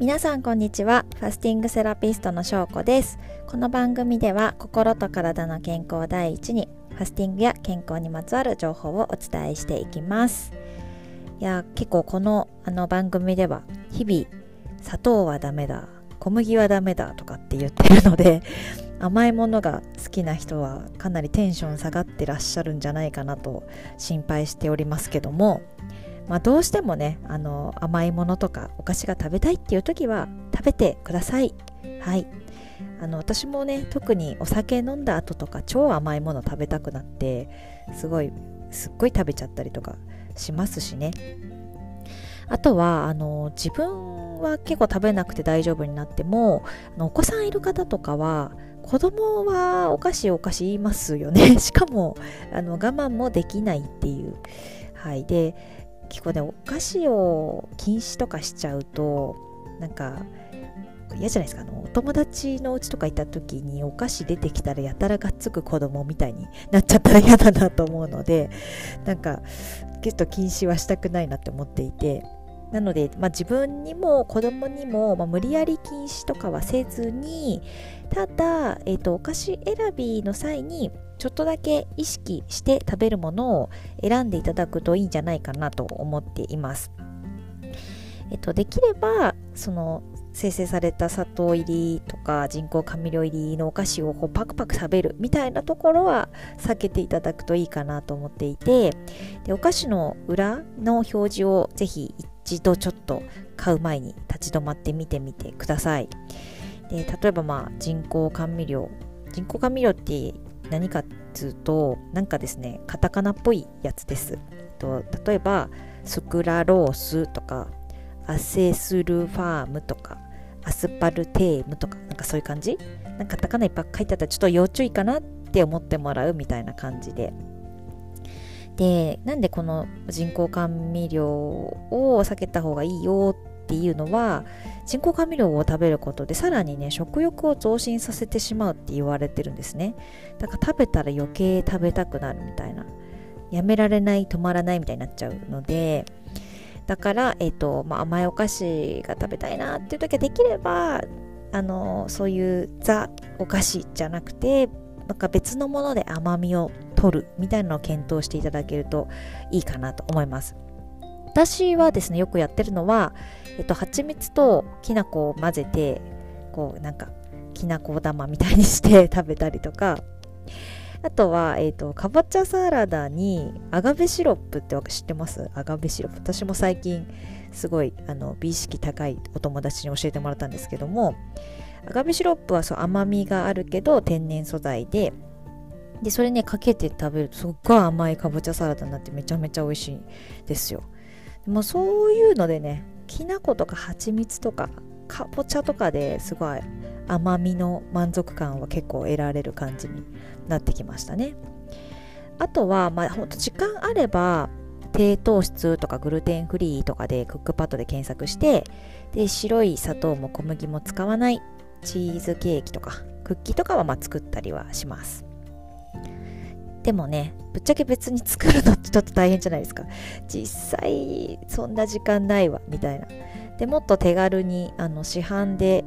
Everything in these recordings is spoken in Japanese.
皆さんこんにちは。ファスティングセラピストのしょうこです。この番組では心と体の健康第一にファスティングや健康にまつわる情報をお伝えしていきます。いや結構このあの番組では日々砂糖はダメだ小麦はダメだとかって言ってるので甘いものが好きな人はかなりテンション下がってらっしゃるんじゃないかなと心配しておりますけどもまあ、どうしてもねあの甘いものとかお菓子が食べたいっていう時は食べてください。はい。あの私もね特にお酒飲んだ後とか超甘いもの食べたくなってすごいすっごい食べちゃったりとかしますしね。あとはあの自分は結構食べなくて大丈夫になってもあのお子さんいる方とかは子供はお菓子お菓子言いますよね。しかもあの我慢もできないっていう。はい。で結構ねお菓子を禁止とかしちゃうとなんか嫌じゃないですか。あのお友達のうちとか行った時にお菓子出てきたらやたらがっつく子供みたいになっちゃったら嫌だなと思うので なんか結構禁止はしたくないなって思っていて。なので、まあ、自分にも子供にも、まあ、無理やり禁止とかはせずにただ、えーと、お菓子選びの際にちょっとだけ意識して食べるものを選んでいただくといいんじゃないかなと思っています。えっと、できればその生成された砂糖入りとか人工甘味料入りのお菓子をこうパクパク食べるみたいなところは避けていただくといいかなと思っていてでお菓子の裏の表示をぜひ一度ちょっと買う前に立ち止まって見てみてください。で例えばまあ人工甘味料人工甘味料って何かっつうとなんかですねカタカナっぽいやつです。えっと例えばスクラロースとかアセスルファームとかアスパルテームとかなんかそういう感じ？なんかカタカナいっぱい書いてあったらちょっと要注意かなって思ってもらうみたいな感じででなんでこの人工甘味料を避けた方がいいよっていうのは人工甘味料を食べることでさらにね食欲を増進させてしまうって言われてるんですねだから食べたら余計食べたくなるみたいなやめられない止まらないみたいになっちゃうのでだから、えーとまあ、甘いお菓子が食べたいなっていう時はできればあのそういうザお菓子じゃなくてなんか別のもので甘みを取るみたいなのを検討していただけるといいかなと思います。私はですね、よくやってるのは、えっと、蜂蜜ときな粉を混ぜて、こう、なんか、きなこ玉みたいにして 食べたりとか、あとは、えっ、と、かぼちゃサラダにアガベシロップって知ってます？アガベシロップ。私も最近、すごい、あの、美意識高いお友達に教えてもらったんですけども、アガベシロップはそう甘みがあるけど天然素材ででそれねかけて食べるとすっごい甘いかぼちゃサラダになってめちゃめちゃ美味しいですよでもそういうのでねきな粉とか蜂蜜とかかぼちゃとかですごい甘みの満足感は結構得られる感じになってきましたね。あとはまあほんと時間あれば低糖質とかグルテンフリーとかでクックパッドで検索してで白い砂糖も小麦も使わないチーズケーキとかクッキーとかはま作ったりはします。でもねぶっちゃけ別に作るのってちょっと大変じゃないですか。実際そんな時間ないわみたいな。でもっと手軽にあの市販で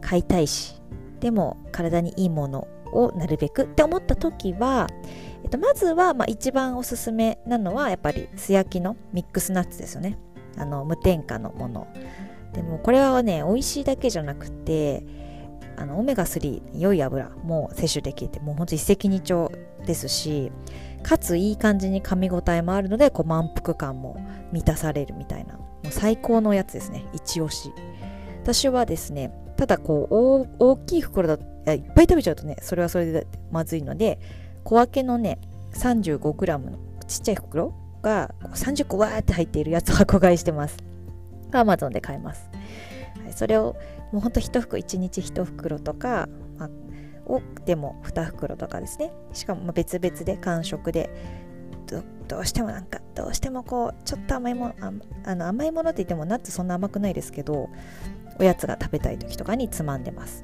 買いたいしでも体にいいものをなるべくって思った時は、えっと、まずは、まあ、一番おすすめなのはやっぱり素焼きのミックスナッツですよね。あの無添加のもの。でもこれはね美味しいだけじゃなくてあのオメガ3良い油も摂取できてもうほんと一石二鳥ですしかついい感じに噛み応えもあるのでこう満腹感も満たされるみたいなもう最高のやつですね。一押し。私はですねただこう大きい袋だいっぱい食べちゃうとねそれはそれでまずいので小分けのね 35g のちっちゃい袋が30個わーって入っているやつを箱買いしてます。Amazon で買えます。それをもうほんと1袋1日1袋とか、まあ、多くても2袋とかですね。しかも別々で完食でどうしてもなんかどうしてもこうちょっと甘いものあの甘いものって言ってもナッツそんな甘くないですけどおやつが食べたい時とかにつまんでます。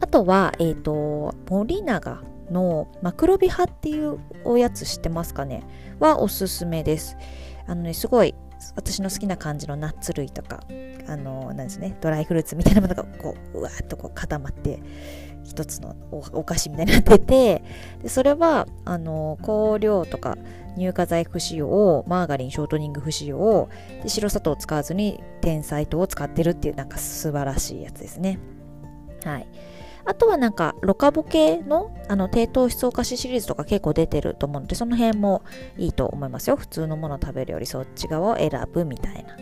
あとはえっ、ー、と森永のマクロビ派っていうおやつ知ってますかね？はおすすめです。あのねすごい私の好きな感じのナッツ類とかあのなんですねドライフルーツみたいなものがこううわーっとこう固まって一つのお菓子みたいになっててでそれはあの香料とか乳化剤不使用マーガリンショートニング不使用で白砂糖を使わずに天才糖を使ってるっていうなんか素晴らしいやつですね。はい。あとはなんか、ロカボ系のあの低糖質お菓子シリーズとか結構出てると思うので、その辺もいいと思いますよ。普通のものを食べるよりそっち側を選ぶみたいな。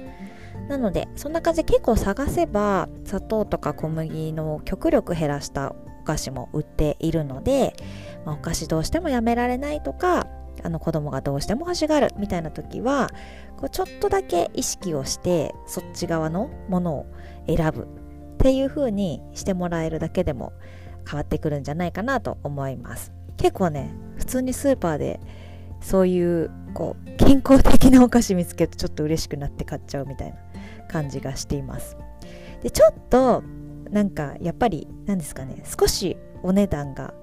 なので、そんな感じで結構探せば、砂糖とか小麦の極力減らしたお菓子も売っているので、まあ、お菓子どうしてもやめられないとか、あの子供がどうしても欲しがるみたいな時はこうちょっとだけ意識をしてそっち側のものを選ぶっていう風にしてもらえるだけでも変わってくるんじゃないかなと思います。結構ね普通にスーパーでそういうこう健康的なお菓子見つけるとちょっと嬉しくなって買っちゃうみたいな感じがしています。でちょっとなんかやっぱり何ですかね少しお値段が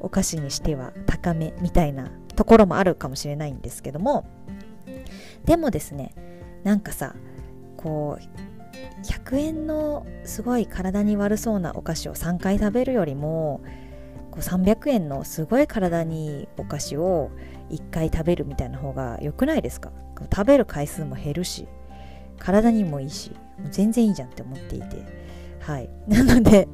お菓子にしては高めみたいなところもあるかもしれないんですけどもでもですねなんかさこう100円のすごい体に悪そうなお菓子を3回食べるよりもこう300円のすごい体にお菓子を1回食べるみたいな方が良くないですか？食べる回数も減るし体にもいいしもう全然いいじゃんって思っていて。はい。なので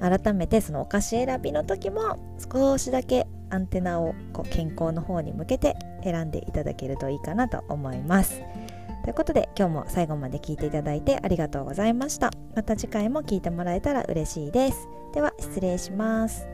改めてそのお菓子選びの時も少しだけアンテナをこう健康の方に向けて選んでいただけるといいかなと思います。ということで今日も最後まで聞いていただいてありがとうございました。また次回も聞いてもらえたら嬉しいです。では失礼します。